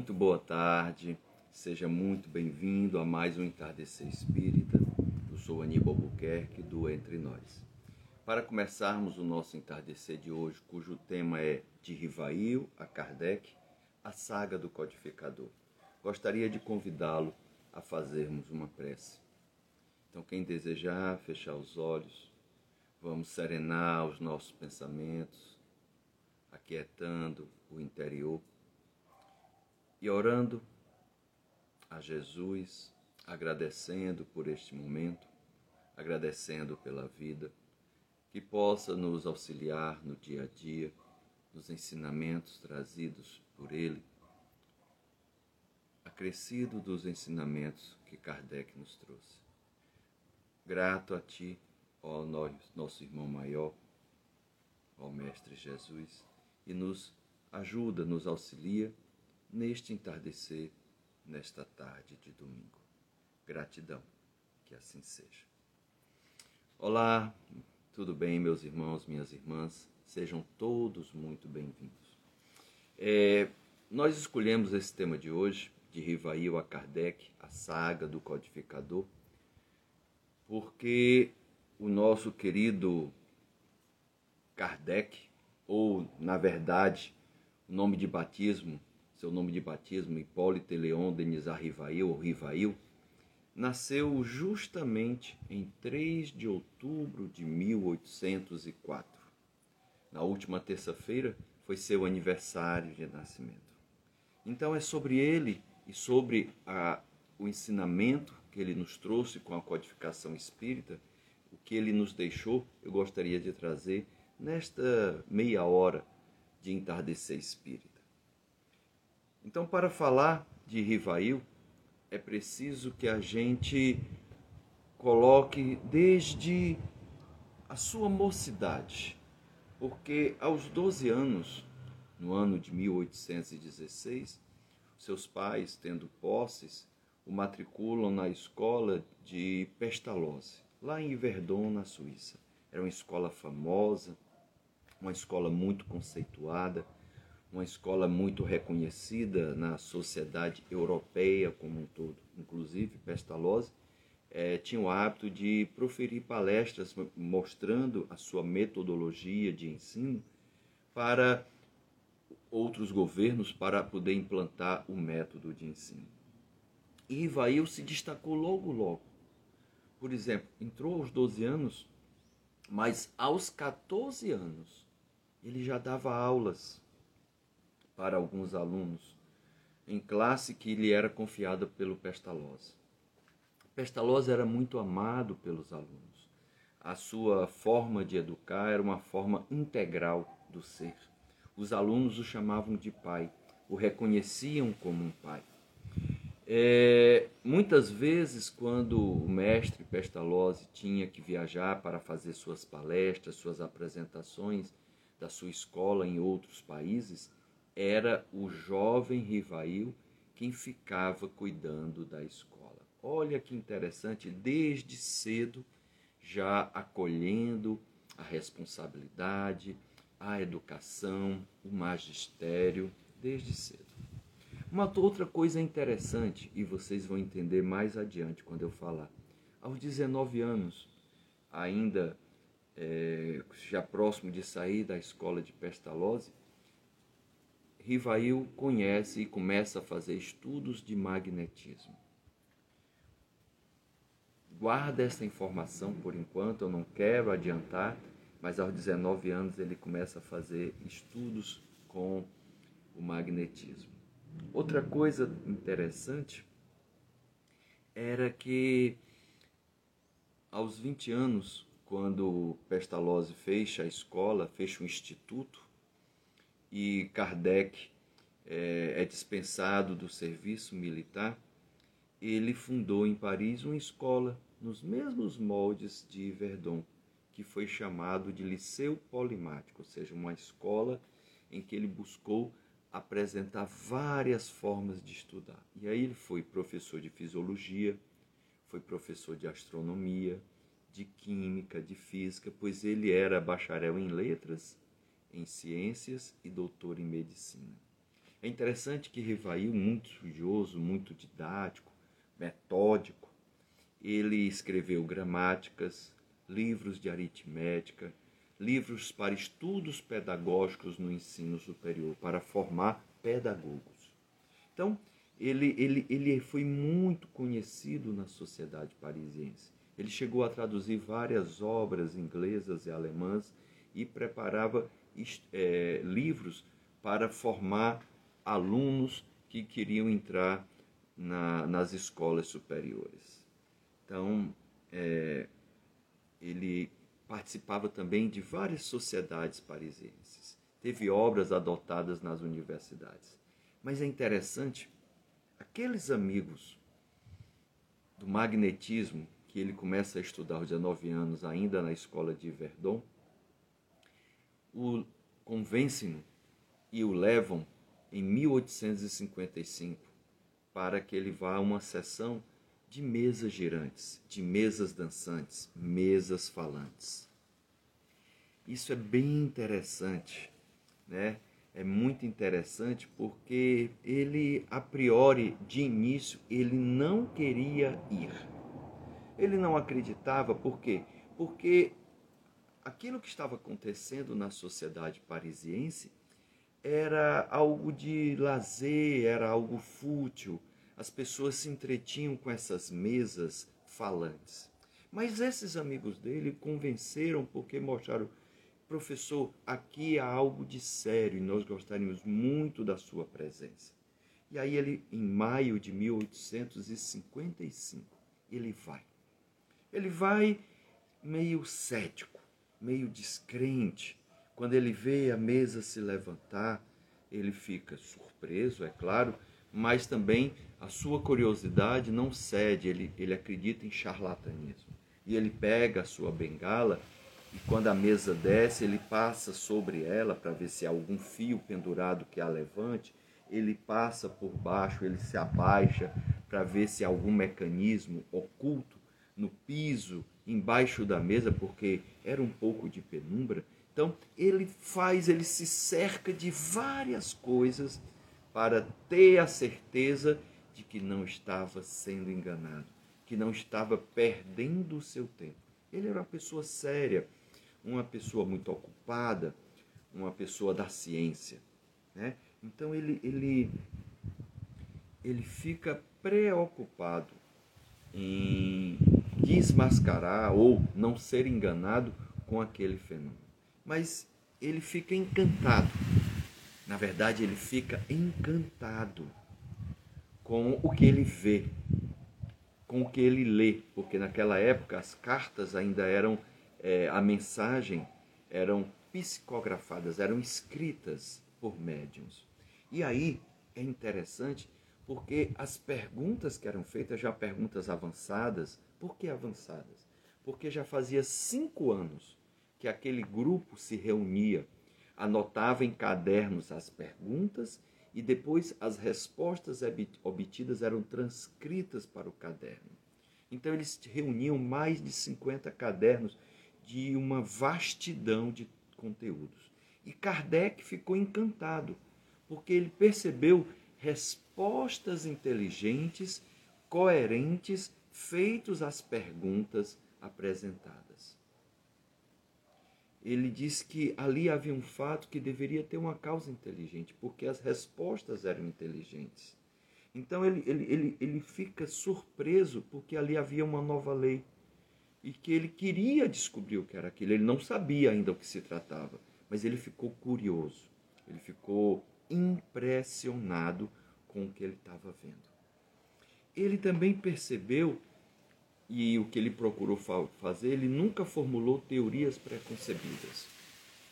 Muito boa tarde, seja muito bem-vindo a mais um Entardecer Espírita. Eu sou Aníbal Buquerque do Entre Nós. Para começarmos o nosso entardecer de hoje, cujo tema é De Rivail a Kardec, a saga do codificador, gostaria de convidá-lo a fazermos uma prece. Então, quem desejar fechar os olhos, vamos serenar os nossos pensamentos, aquietando o interior e orando a Jesus, agradecendo por este momento, agradecendo pela vida, que possa nos auxiliar no dia a dia, nos ensinamentos trazidos por Ele, acrescido dos ensinamentos que Kardec nos trouxe. Grato a Ti, ó nosso irmão maior, ó Mestre Jesus, e nos ajuda, nos auxilia neste entardecer, nesta tarde de domingo. Gratidão, que assim seja. Olá, tudo bem, meus irmãos, minhas irmãs? Sejam todos muito bem-vindos. É, nós escolhemos esse tema de hoje, de Rivail a Kardec, a saga do codificador, porque o nosso querido Kardec, ou na verdade, o nome de batismo seu nome de batismo, Hipólito Leon Denizar Rivail, ou Rivail, nasceu justamente em 3 de outubro de 1804. Na última terça-feira foi seu aniversário de nascimento. Então é sobre ele e sobre a, o ensinamento que ele nos trouxe com a codificação espírita, o que ele nos deixou, eu gostaria de trazer nesta meia hora de entardecer espírita. Então, para falar de Rivail, é preciso que a gente coloque desde a sua mocidade, porque aos 12 anos, no ano de 1816, seus pais, tendo posses, o matriculam na escola de Pestalozzi, lá em Yverdon, na Suíça. Era uma escola famosa, uma escola muito conceituada uma escola muito reconhecida na sociedade europeia como um todo, inclusive Pestalozzi, é, tinha o hábito de proferir palestras mostrando a sua metodologia de ensino para outros governos para poder implantar o método de ensino. E Ivail se destacou logo, logo. Por exemplo, entrou aos 12 anos, mas aos 14 anos ele já dava aulas para alguns alunos em classe que lhe era confiada pelo Pestalozzi. Pestalozzi era muito amado pelos alunos. A sua forma de educar era uma forma integral do ser. Os alunos o chamavam de pai, o reconheciam como um pai. É, muitas vezes, quando o mestre Pestalozzi tinha que viajar para fazer suas palestras, suas apresentações da sua escola em outros países, era o jovem Rivail quem ficava cuidando da escola. Olha que interessante, desde cedo já acolhendo a responsabilidade, a educação, o magistério, desde cedo. Uma outra coisa interessante, e vocês vão entender mais adiante quando eu falar. Aos 19 anos, ainda é, já próximo de sair da escola de Pestalozzi, Rivail conhece e começa a fazer estudos de magnetismo. Guarda essa informação por enquanto, eu não quero adiantar, mas aos 19 anos ele começa a fazer estudos com o magnetismo. Outra coisa interessante era que aos 20 anos, quando Pestalozzi fecha a escola, fecha o instituto, e Kardec é, é dispensado do serviço militar, ele fundou em Paris uma escola nos mesmos moldes de Verdun, que foi chamado de Liceu Polimático, ou seja, uma escola em que ele buscou apresentar várias formas de estudar. E aí ele foi professor de fisiologia, foi professor de astronomia, de química, de física, pois ele era bacharel em letras em ciências e doutor em medicina. É interessante que Rivail, muito estudioso, muito didático, metódico, ele escreveu gramáticas, livros de aritmética, livros para estudos pedagógicos no ensino superior, para formar pedagogos. Então, ele, ele, ele foi muito conhecido na sociedade parisiense. Ele chegou a traduzir várias obras inglesas e alemãs e preparava é, livros para formar alunos que queriam entrar na, nas escolas superiores. Então, é, ele participava também de várias sociedades parisienses. Teve obras adotadas nas universidades. Mas é interessante, aqueles amigos do magnetismo que ele começa a estudar aos 19 anos, ainda na escola de Verdun, o convencem e o levam em 1855 para que ele vá a uma sessão de mesas girantes, de mesas dançantes, mesas falantes. Isso é bem interessante, né? É muito interessante porque ele, a priori, de início, ele não queria ir. Ele não acreditava, por quê? Porque aquilo que estava acontecendo na sociedade parisiense era algo de lazer, era algo fútil, as pessoas se entretinham com essas mesas falantes. Mas esses amigos dele convenceram porque mostraram, professor, aqui há algo de sério e nós gostaríamos muito da sua presença. E aí ele, em maio de 1855, ele vai. Ele vai meio cético, meio descrente. Quando ele vê a mesa se levantar, ele fica surpreso, é claro, mas também a sua curiosidade não cede, ele, ele acredita em charlatanismo. E ele pega a sua bengala e quando a mesa desce, ele passa sobre ela para ver se há algum fio pendurado que a levante. Ele passa por baixo, ele se abaixa para ver se há algum mecanismo oculto no piso, embaixo da mesa, porque era um pouco de penumbra. Então, ele faz, ele se cerca de várias coisas para ter a certeza de que não estava sendo enganado, que não estava perdendo o seu tempo. Ele era uma pessoa séria, uma pessoa muito ocupada, uma pessoa da ciência. Né? Então ele, ele, ele fica preocupado em desmascarar ou não ser enganado com aquele fenômeno. Mas ele fica encantado na verdade, ele fica encantado com o que ele vê, com o que ele lê, porque naquela época as cartas ainda eram, é, a mensagem eram psicografadas, eram escritas por médiums. E aí é interessante porque as perguntas que eram feitas, já perguntas avançadas, por que avançadas? Porque já fazia cinco anos que aquele grupo se reunia anotava em cadernos as perguntas e depois as respostas obtidas eram transcritas para o caderno. Então eles reuniam mais de 50 cadernos de uma vastidão de conteúdos. E Kardec ficou encantado, porque ele percebeu respostas inteligentes, coerentes, feitos às perguntas apresentadas ele diz que ali havia um fato que deveria ter uma causa inteligente, porque as respostas eram inteligentes. Então ele, ele, ele, ele fica surpreso porque ali havia uma nova lei e que ele queria descobrir o que era aquilo. Ele não sabia ainda o que se tratava, mas ele ficou curioso, ele ficou impressionado com o que ele estava vendo. Ele também percebeu e o que ele procurou fazer, ele nunca formulou teorias preconcebidas.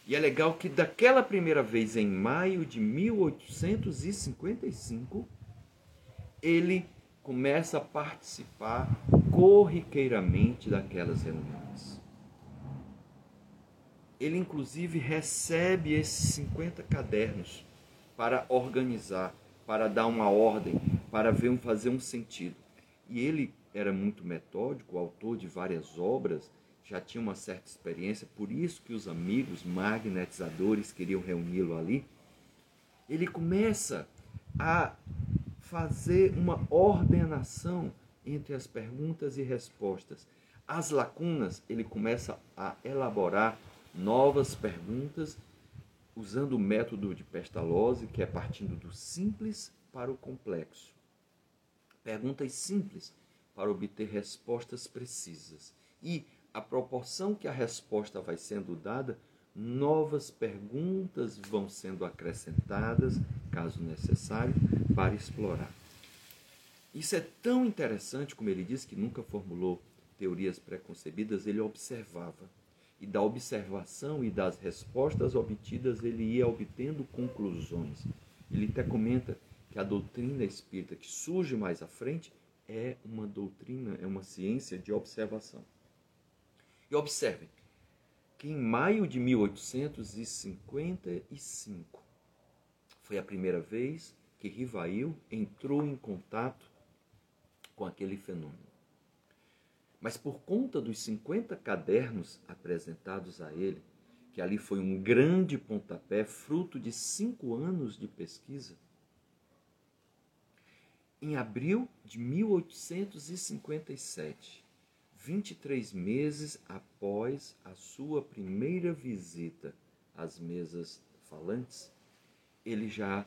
E é legal que daquela primeira vez, em maio de 1855, ele começa a participar corriqueiramente daquelas reuniões. Ele, inclusive, recebe esses 50 cadernos para organizar, para dar uma ordem, para ver, fazer um sentido. E ele era muito metódico, autor de várias obras, já tinha uma certa experiência, por isso que os amigos magnetizadores queriam reuni-lo ali. Ele começa a fazer uma ordenação entre as perguntas e respostas. As lacunas, ele começa a elaborar novas perguntas usando o método de Pestalozzi, que é partindo do simples para o complexo. Perguntas simples para obter respostas precisas. E a proporção que a resposta vai sendo dada, novas perguntas vão sendo acrescentadas, caso necessário, para explorar. Isso é tão interessante, como ele disse, que nunca formulou teorias preconcebidas, ele observava. E da observação e das respostas obtidas, ele ia obtendo conclusões. Ele até comenta que a doutrina espírita que surge mais à frente é uma doutrina, é uma ciência de observação. E observem que em maio de 1855 foi a primeira vez que Rivail entrou em contato com aquele fenômeno. Mas por conta dos 50 cadernos apresentados a ele, que ali foi um grande pontapé, fruto de cinco anos de pesquisa, em abril de 1857, 23 meses após a sua primeira visita às mesas falantes, ele já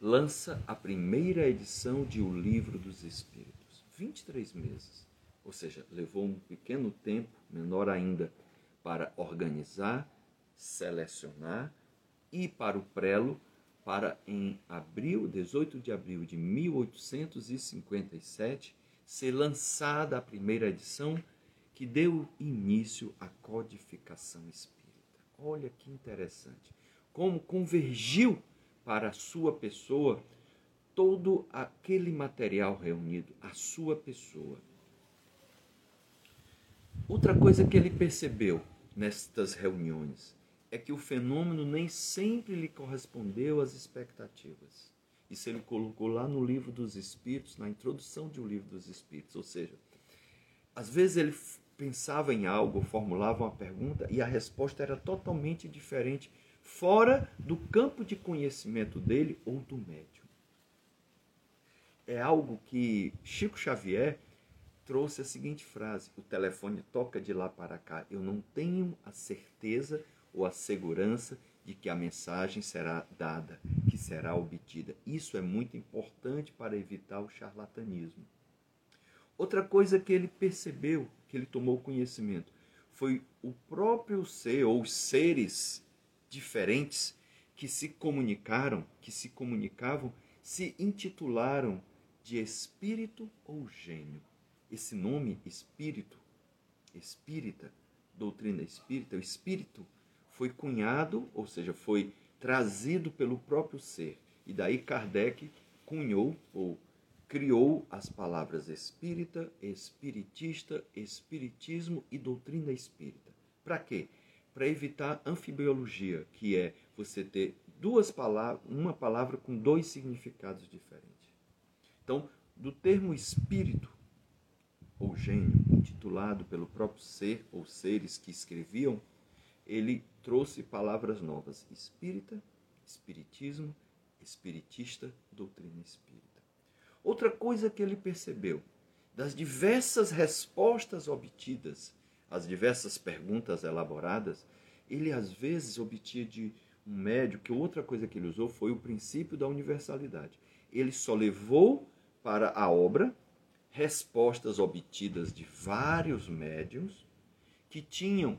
lança a primeira edição de O Livro dos Espíritos. 23 meses. Ou seja, levou um pequeno tempo, menor ainda, para organizar, selecionar e para o prelo, para em abril, 18 de abril de 1857, ser lançada a primeira edição que deu início à codificação espírita. Olha que interessante. Como convergiu para a sua pessoa todo aquele material reunido, a sua pessoa. Outra coisa que ele percebeu nestas reuniões é que o fenômeno nem sempre lhe correspondeu às expectativas. Isso ele colocou lá no Livro dos Espíritos, na introdução de O Livro dos Espíritos. Ou seja, às vezes ele pensava em algo, formulava uma pergunta e a resposta era totalmente diferente fora do campo de conhecimento dele ou do médium. É algo que Chico Xavier trouxe a seguinte frase: o telefone toca de lá para cá. Eu não tenho a certeza ou a segurança de que a mensagem será dada, que será obtida. Isso é muito importante para evitar o charlatanismo. Outra coisa que ele percebeu, que ele tomou conhecimento, foi o próprio ser ou seres diferentes que se comunicaram, que se comunicavam, se intitularam de espírito ou gênio. Esse nome espírito, espírita, doutrina espírita, o espírito foi cunhado, ou seja, foi trazido pelo próprio ser. E daí Kardec cunhou ou criou as palavras espírita, espiritista, espiritismo e doutrina espírita. Para quê? para evitar anfibiologia, que é você ter duas palavras, uma palavra com dois significados diferentes. Então, do termo espírito ou gênio, intitulado pelo próprio ser ou seres que escreviam, ele trouxe palavras novas: espírita, espiritismo, espiritista, doutrina espírita. Outra coisa que ele percebeu, das diversas respostas obtidas as diversas perguntas elaboradas, ele às vezes obtinha de um médio que outra coisa que ele usou foi o princípio da universalidade. Ele só levou para a obra respostas obtidas de vários médiums que tinham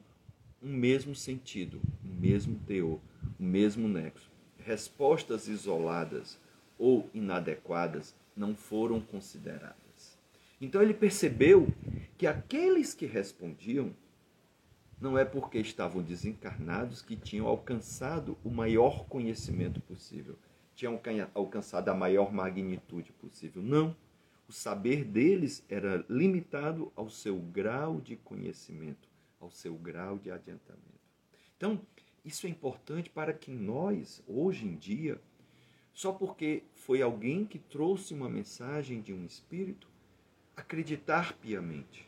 um mesmo sentido, um mesmo teor, um mesmo nexo. Respostas isoladas ou inadequadas não foram consideradas. Então ele percebeu que aqueles que respondiam não é porque estavam desencarnados que tinham alcançado o maior conhecimento possível, tinham alcançado a maior magnitude possível. Não. O saber deles era limitado ao seu grau de conhecimento, ao seu grau de adiantamento. Então, isso é importante para que nós, hoje em dia, só porque foi alguém que trouxe uma mensagem de um espírito, acreditar piamente.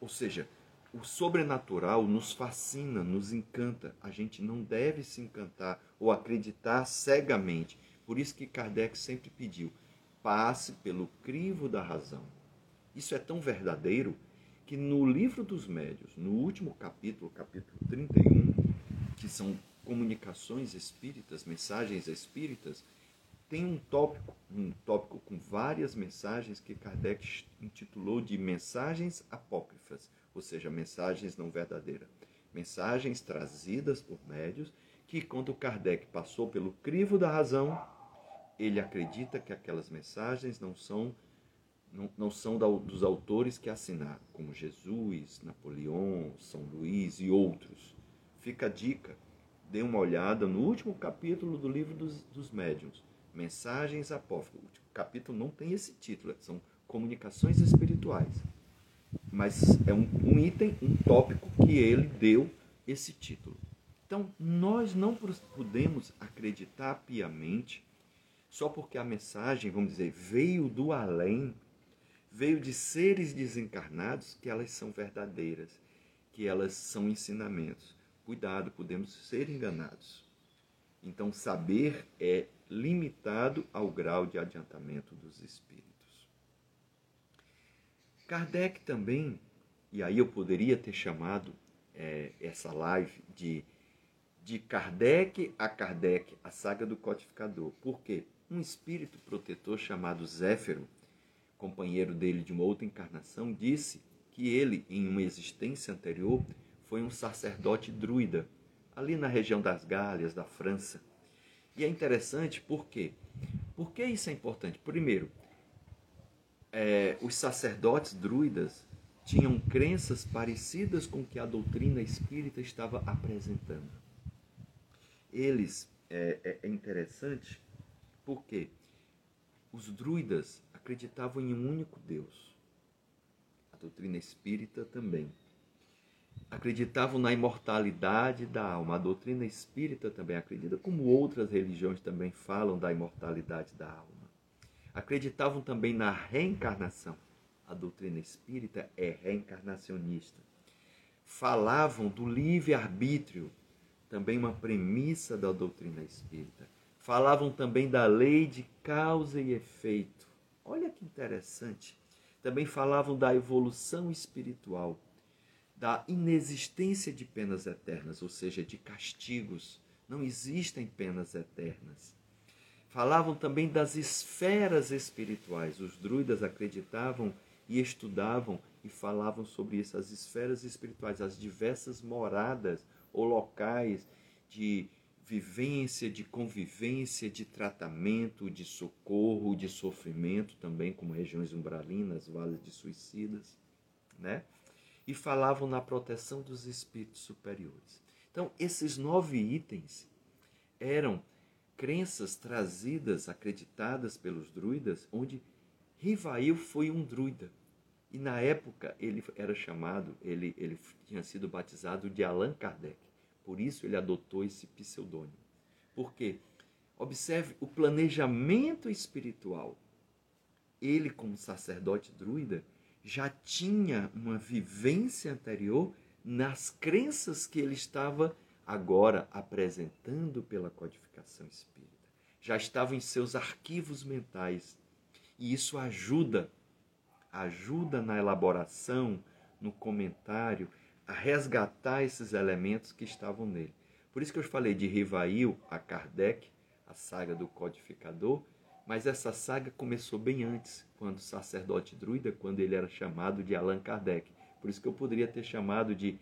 Ou seja, o sobrenatural nos fascina, nos encanta. A gente não deve se encantar ou acreditar cegamente, Por isso que Kardec sempre pediu: passe pelo crivo da razão. Isso é tão verdadeiro que no livro dos médios, no último capítulo, capítulo 31, que são comunicações espíritas, mensagens espíritas, tem um tópico, um tópico com várias mensagens que Kardec intitulou de mensagens apócrifas, ou seja, mensagens não verdadeiras. Mensagens trazidas por médios que, quando Kardec passou pelo crivo da razão, ele acredita que aquelas mensagens não são não, não são da, dos autores que assinaram, como Jesus, Napoleão, São Luís e outros. Fica a dica, dê uma olhada no último capítulo do livro dos, dos médiuns, Mensagens Apócrifas. O capítulo não tem esse título, são comunicações espirituais. Mas é um, um item, um tópico que ele deu esse título. Então, nós não podemos acreditar piamente só porque a mensagem, vamos dizer, veio do além, veio de seres desencarnados, que elas são verdadeiras, que elas são ensinamentos. Cuidado, podemos ser enganados. Então, saber é limitado ao grau de adiantamento dos espíritos. Kardec também, e aí eu poderia ter chamado é, essa live de de Kardec a Kardec, a saga do codificador. Por quê? Um espírito protetor chamado Zéfiro companheiro dele de uma outra encarnação, disse que ele, em uma existência anterior, foi um sacerdote druida, ali na região das Galhas, da França. E é interessante por quê? Por que isso é importante? Primeiro, é, os sacerdotes druidas tinham crenças parecidas com que a doutrina espírita estava apresentando. Eles, é, é, é interessante porque os druidas acreditavam em um único Deus. A doutrina espírita também. Acreditavam na imortalidade da alma. A doutrina espírita também acredita, como outras religiões também falam da imortalidade da alma. Acreditavam também na reencarnação. A doutrina espírita é reencarnacionista. Falavam do livre-arbítrio, também uma premissa da doutrina espírita. Falavam também da lei de causa e efeito. Olha que interessante. Também falavam da evolução espiritual, da inexistência de penas eternas, ou seja, de castigos. Não existem penas eternas. Falavam também das esferas espirituais. Os druidas acreditavam e estudavam e falavam sobre essas esferas espirituais, as diversas moradas ou locais de vivência, de convivência, de tratamento, de socorro, de sofrimento, também como regiões umbralinas, vales de suicidas, né? E falavam na proteção dos espíritos superiores. Então, esses nove itens eram crenças trazidas, acreditadas pelos druidas, onde Rivail foi um druida. E na época ele era chamado, ele, ele tinha sido batizado de Allan Kardec. Por isso ele adotou esse pseudônimo. Por quê? Observe o planejamento espiritual. Ele, como sacerdote druida, já tinha uma vivência anterior nas crenças que ele estava agora apresentando pela codificação espírita. Já estava em seus arquivos mentais. E isso ajuda, ajuda na elaboração, no comentário a resgatar esses elementos que estavam nele. Por isso que eu falei de Rivail a Kardec, a saga do codificador, mas essa saga começou bem antes, quando o sacerdote druida, quando ele era chamado de Allan Kardec. Por isso que eu poderia ter chamado de,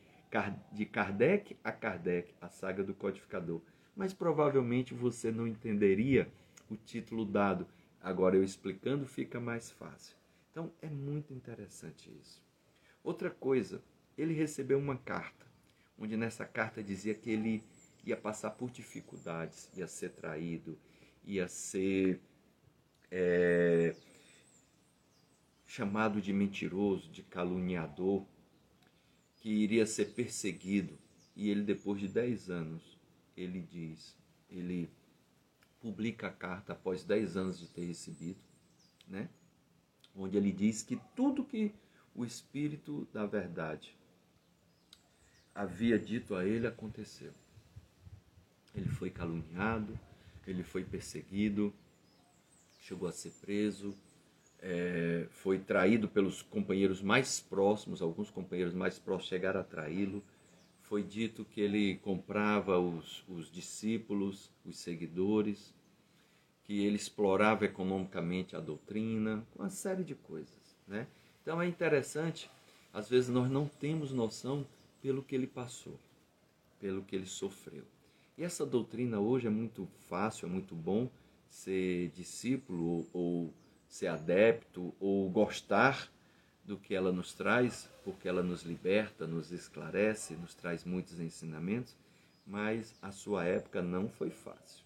de Kardec a Kardec, a saga do codificador. Mas provavelmente você não entenderia o título dado. Agora eu explicando fica mais fácil. Então é muito interessante isso. Outra coisa, ele recebeu uma carta, onde nessa carta dizia que ele ia passar por dificuldades, ia ser traído, ia ser é, chamado de mentiroso, de caluniador, que iria ser perseguido. E ele, depois de 10 anos, ele diz, ele publica a carta após 10 anos de ter recebido, né? onde ele diz que tudo que o Espírito da Verdade havia dito a ele aconteceu. Ele foi caluniado, ele foi perseguido, chegou a ser preso, é, foi traído pelos companheiros mais próximos, alguns companheiros mais próximos chegaram a traí-lo. Foi dito que ele comprava os, os discípulos, os seguidores, que ele explorava economicamente a doutrina, uma série de coisas. Né? Então é interessante, às vezes nós não temos noção pelo que ele passou, pelo que ele sofreu. E essa doutrina hoje é muito fácil, é muito bom ser discípulo ou ser adepto ou gostar do que ela nos traz, porque ela nos liberta, nos esclarece, nos traz muitos ensinamentos, mas a sua época não foi fácil.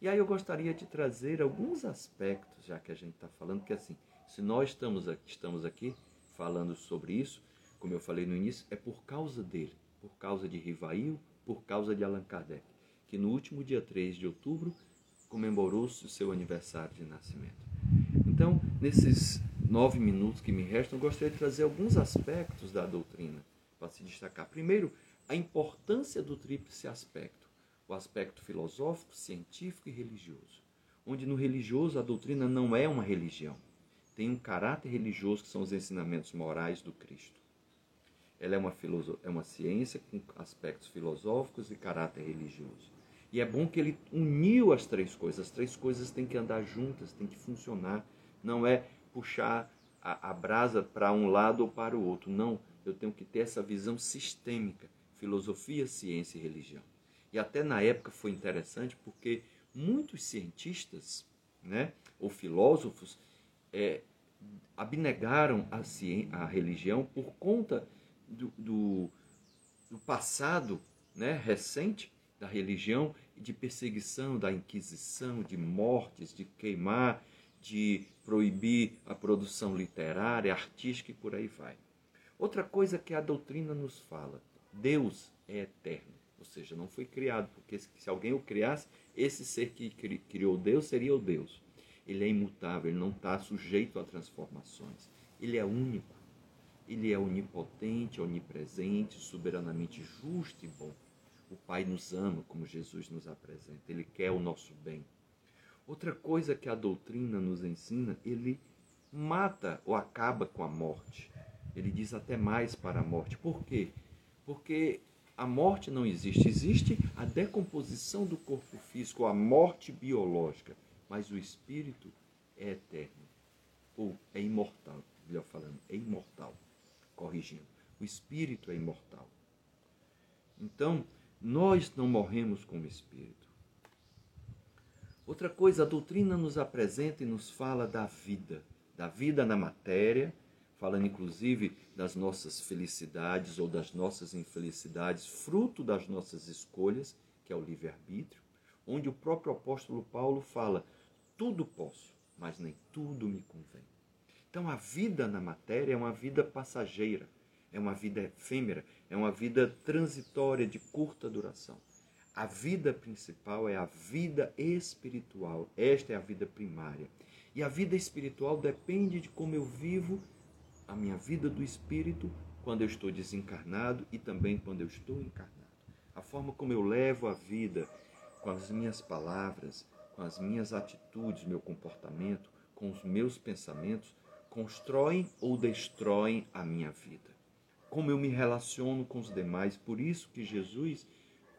E aí eu gostaria de trazer alguns aspectos, já que a gente está falando, que assim, se nós estamos aqui, estamos aqui falando sobre isso, como eu falei no início, é por causa dele, por causa de Rivail, por causa de Allan Kardec, que no último dia 3 de outubro comemorou-se o seu aniversário de nascimento. Então, nesses nove minutos que me restam, eu gostaria de trazer alguns aspectos da doutrina para se destacar. Primeiro, a importância do tríplice aspecto o aspecto filosófico, científico e religioso. Onde no religioso a doutrina não é uma religião, tem um caráter religioso que são os ensinamentos morais do Cristo. Ela é uma, é uma ciência com aspectos filosóficos e caráter religioso. E é bom que ele uniu as três coisas. As três coisas têm que andar juntas, têm que funcionar. Não é puxar a, a brasa para um lado ou para o outro. Não, eu tenho que ter essa visão sistêmica: filosofia, ciência e religião. E até na época foi interessante porque muitos cientistas né, ou filósofos é, abnegaram a, ciência, a religião por conta do, do, do passado né, recente da religião de perseguição, da inquisição, de mortes, de queimar, de proibir a produção literária, artística e por aí vai. Outra coisa que a doutrina nos fala: Deus é eterno. Ou seja, não foi criado, porque se alguém o criasse, esse ser que criou Deus seria o Deus. Ele é imutável, ele não está sujeito a transformações. Ele é único. Ele é onipotente, onipresente, soberanamente justo e bom. O Pai nos ama, como Jesus nos apresenta. Ele quer o nosso bem. Outra coisa que a doutrina nos ensina, ele mata ou acaba com a morte. Ele diz até mais para a morte. Por quê? Porque a morte não existe. Existe a decomposição do corpo físico, a morte biológica. Mas o espírito é eterno. Ou é imortal. Melhor falando, é imortal. Corrigindo. O espírito é imortal. Então, nós não morremos com o espírito. Outra coisa, a doutrina nos apresenta e nos fala da vida, da vida na matéria, falando inclusive das nossas felicidades ou das nossas infelicidades, fruto das nossas escolhas, que é o livre-arbítrio, onde o próprio apóstolo Paulo fala: tudo posso, mas nem tudo me convém. Então a vida na matéria é uma vida passageira, é uma vida efêmera, é uma vida transitória de curta duração. A vida principal é a vida espiritual. Esta é a vida primária. E a vida espiritual depende de como eu vivo a minha vida do espírito quando eu estou desencarnado e também quando eu estou encarnado. A forma como eu levo a vida com as minhas palavras, com as minhas atitudes, meu comportamento, com os meus pensamentos, constroem ou destroem a minha vida. Como eu me relaciono com os demais, por isso que Jesus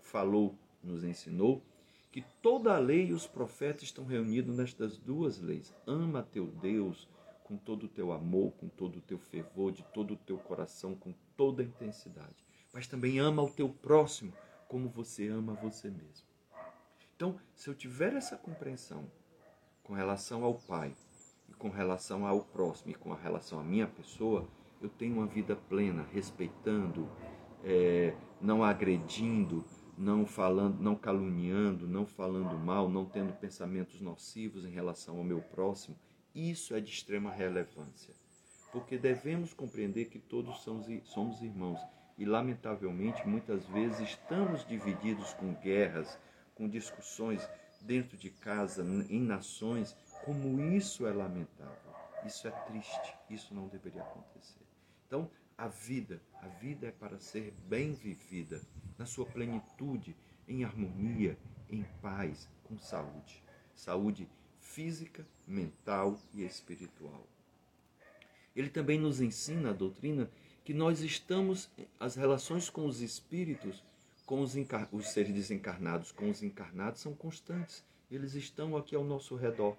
falou, nos ensinou que toda a lei e os profetas estão reunidos nestas duas leis. Ama teu Deus com todo o teu amor, com todo o teu fervor, de todo o teu coração, com toda a intensidade. Mas também ama o teu próximo como você ama você mesmo. Então, se eu tiver essa compreensão com relação ao Pai, com relação ao próximo, e com relação à minha pessoa, eu tenho uma vida plena, respeitando, é, não agredindo, não falando, não caluniando, não falando mal, não tendo pensamentos nocivos em relação ao meu próximo isso é de extrema relevância, porque devemos compreender que todos somos irmãos e, lamentavelmente, muitas vezes estamos divididos com guerras, com discussões dentro de casa, em nações. Como isso é lamentável, isso é triste, isso não deveria acontecer. Então, a vida, a vida é para ser bem vivida, na sua plenitude, em harmonia, em paz, com saúde. Saúde física, mental e espiritual. Ele também nos ensina a doutrina que nós estamos, as relações com os espíritos, com os, os seres desencarnados, com os encarnados, são constantes. Eles estão aqui ao nosso redor,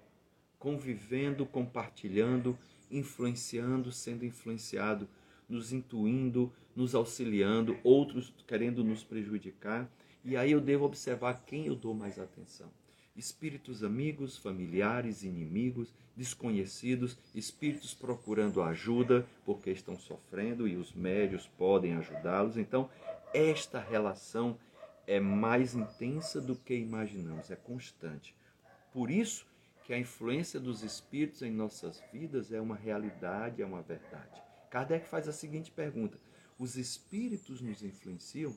convivendo, compartilhando, influenciando, sendo influenciado, nos intuindo, nos auxiliando, outros querendo nos prejudicar. E aí eu devo observar quem eu dou mais atenção espíritos amigos, familiares, inimigos, desconhecidos, espíritos procurando ajuda porque estão sofrendo e os médios podem ajudá-los. Então, esta relação é mais intensa do que imaginamos, é constante. Por isso que a influência dos espíritos em nossas vidas é uma realidade, é uma verdade. Kardec faz a seguinte pergunta: os espíritos nos influenciam?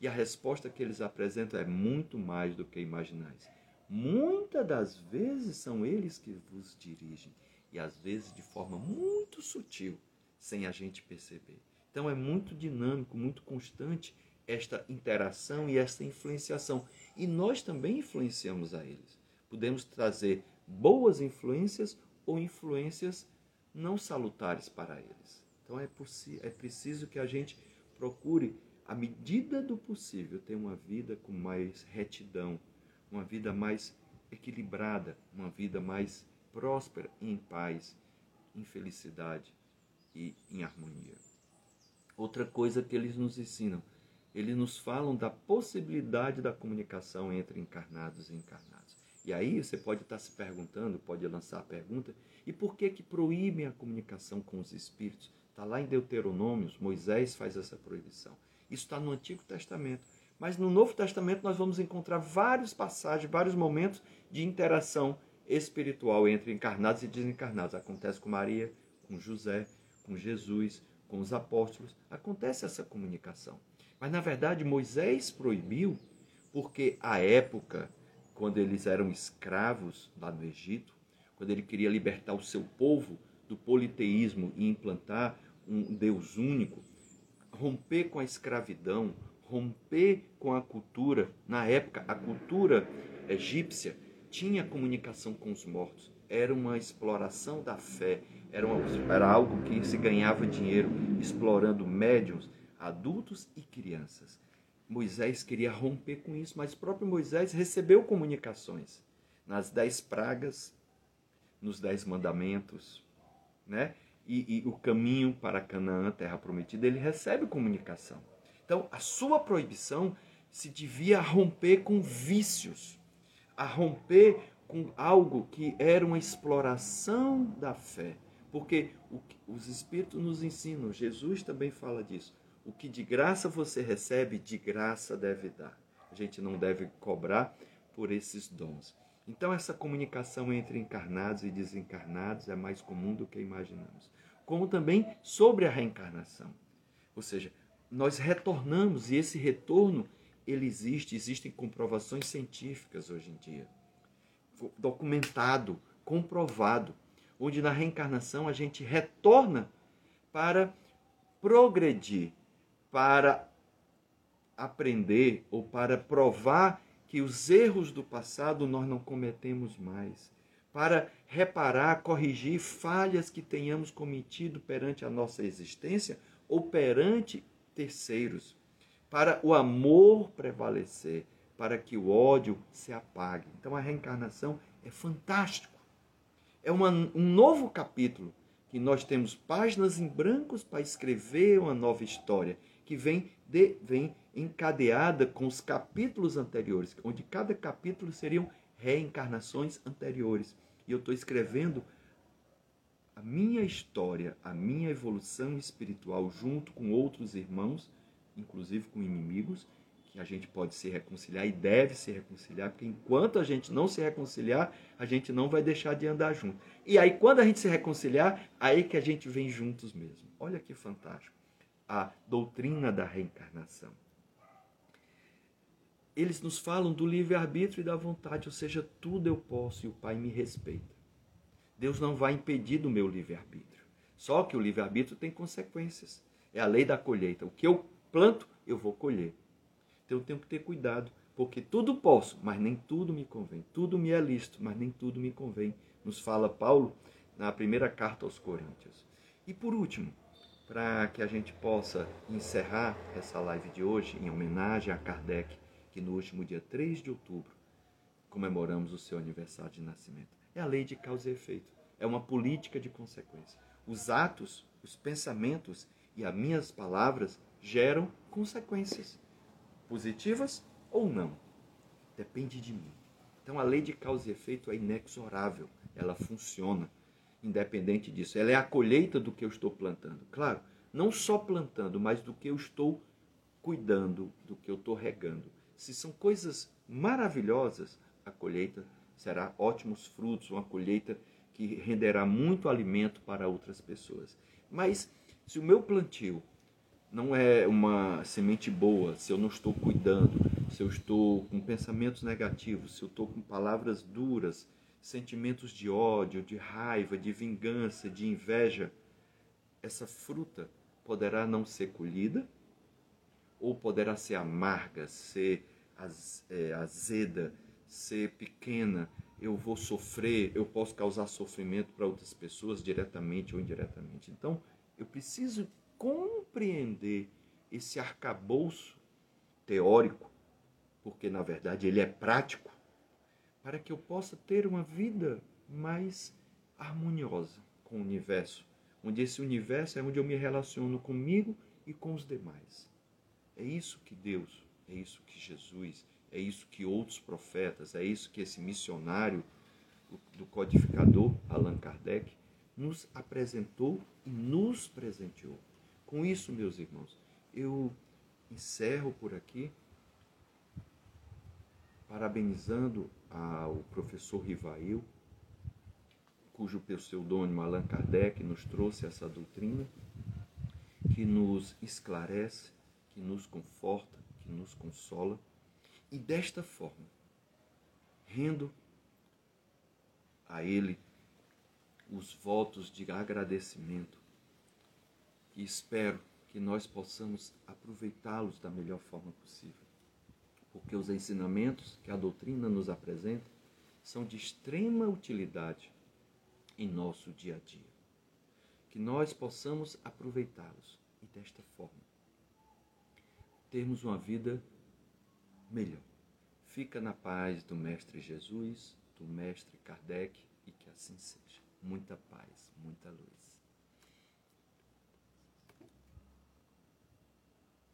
E a resposta que eles apresentam é muito mais do que imaginais muitas das vezes são eles que vos dirigem e às vezes de forma muito sutil, sem a gente perceber. Então é muito dinâmico, muito constante esta interação e esta influenciação. E nós também influenciamos a eles. Podemos trazer boas influências ou influências não salutares para eles. Então é, é preciso que a gente procure, à medida do possível, ter uma vida com mais retidão, uma vida mais equilibrada, uma vida mais próspera em paz, em felicidade e em harmonia. Outra coisa que eles nos ensinam, eles nos falam da possibilidade da comunicação entre encarnados e encarnados. E aí você pode estar se perguntando, pode lançar a pergunta, e por que que proíbem a comunicação com os espíritos? Está lá em Deuteronômio, Moisés faz essa proibição. Isso está no Antigo Testamento. Mas no Novo Testamento nós vamos encontrar vários passagens, vários momentos de interação espiritual entre encarnados e desencarnados. Acontece com Maria, com José, com Jesus, com os apóstolos. Acontece essa comunicação. Mas na verdade Moisés proibiu porque a época, quando eles eram escravos lá no Egito, quando ele queria libertar o seu povo do politeísmo e implantar um Deus único, romper com a escravidão, romper com a cultura. Na época, a cultura egípcia tinha comunicação com os mortos. Era uma exploração da fé, era, uma, era algo que se ganhava dinheiro explorando médiums, adultos e crianças. Moisés queria romper com isso, mas o próprio Moisés recebeu comunicações nas dez pragas, nos dez mandamentos, né? E, e o caminho para Canaã, terra prometida, ele recebe comunicação. Então, a sua proibição se devia romper com vícios, a romper com algo que era uma exploração da fé. Porque os Espíritos nos ensinam, Jesus também fala disso. O que de graça você recebe, de graça deve dar. A gente não deve cobrar por esses dons. Então, essa comunicação entre encarnados e desencarnados é mais comum do que imaginamos. Como também sobre a reencarnação. Ou seja, nós retornamos e esse retorno ele existe, existem comprovações científicas hoje em dia, documentado, comprovado, onde na reencarnação a gente retorna para progredir, para aprender ou para provar que os erros do passado nós não cometemos mais, para reparar, corrigir falhas que tenhamos cometido perante a nossa existência ou perante terceiros, para o amor prevalecer, para que o ódio se apague. Então a reencarnação é fantástico. É uma, um novo capítulo que nós temos páginas em brancos para escrever uma nova história que vem de, vem encadeada com os capítulos anteriores, onde cada capítulo seriam reencarnações anteriores. E eu estou escrevendo a minha história, a minha evolução espiritual junto com outros irmãos, inclusive com inimigos, que a gente pode se reconciliar e deve se reconciliar, porque enquanto a gente não se reconciliar, a gente não vai deixar de andar junto. E aí, quando a gente se reconciliar, aí que a gente vem juntos mesmo. Olha que fantástico. A doutrina da reencarnação. Eles nos falam do livre-arbítrio e da vontade, ou seja, tudo eu posso e o Pai me respeita. Deus não vai impedir do meu livre-arbítrio. Só que o livre-arbítrio tem consequências. É a lei da colheita. O que eu planto, eu vou colher. Então eu tenho que ter cuidado, porque tudo posso, mas nem tudo me convém. Tudo me é lícito, mas nem tudo me convém. Nos fala Paulo na primeira carta aos Coríntios. E por último, para que a gente possa encerrar essa live de hoje em homenagem a Kardec, que no último dia 3 de outubro comemoramos o seu aniversário de nascimento. É a lei de causa e efeito. É uma política de consequência. Os atos, os pensamentos e as minhas palavras geram consequências, positivas ou não. Depende de mim. Então a lei de causa e efeito é inexorável, ela funciona independente disso. Ela é a colheita do que eu estou plantando. Claro, não só plantando, mas do que eu estou cuidando, do que eu estou regando. Se são coisas maravilhosas, a colheita será ótimos frutos, uma colheita que renderá muito alimento para outras pessoas. Mas se o meu plantio não é uma semente boa, se eu não estou cuidando, se eu estou com pensamentos negativos, se eu estou com palavras duras, sentimentos de ódio, de raiva, de vingança, de inveja, essa fruta poderá não ser colhida ou poderá ser amarga, ser é, azeda, ser pequena. Eu vou sofrer, eu posso causar sofrimento para outras pessoas diretamente ou indiretamente. Então, eu preciso compreender esse arcabouço teórico, porque na verdade ele é prático para que eu possa ter uma vida mais harmoniosa com o universo, onde esse universo é onde eu me relaciono comigo e com os demais. É isso que Deus, é isso que Jesus, é isso que outros profetas, é isso que esse missionário do codificador Allan Kardec nos apresentou e nos presenteou. Com isso, meus irmãos, eu encerro por aqui parabenizando ao professor Rivail, cujo pseudônimo Allan Kardec nos trouxe essa doutrina, que nos esclarece, que nos conforta, que nos consola, e desta forma, rendo a ele os votos de agradecimento, que espero que nós possamos aproveitá-los da melhor forma possível porque os ensinamentos que a doutrina nos apresenta são de extrema utilidade em nosso dia a dia. Que nós possamos aproveitá-los e desta forma termos uma vida melhor. Fica na paz do Mestre Jesus, do Mestre Kardec e que assim seja. Muita paz, muita luz.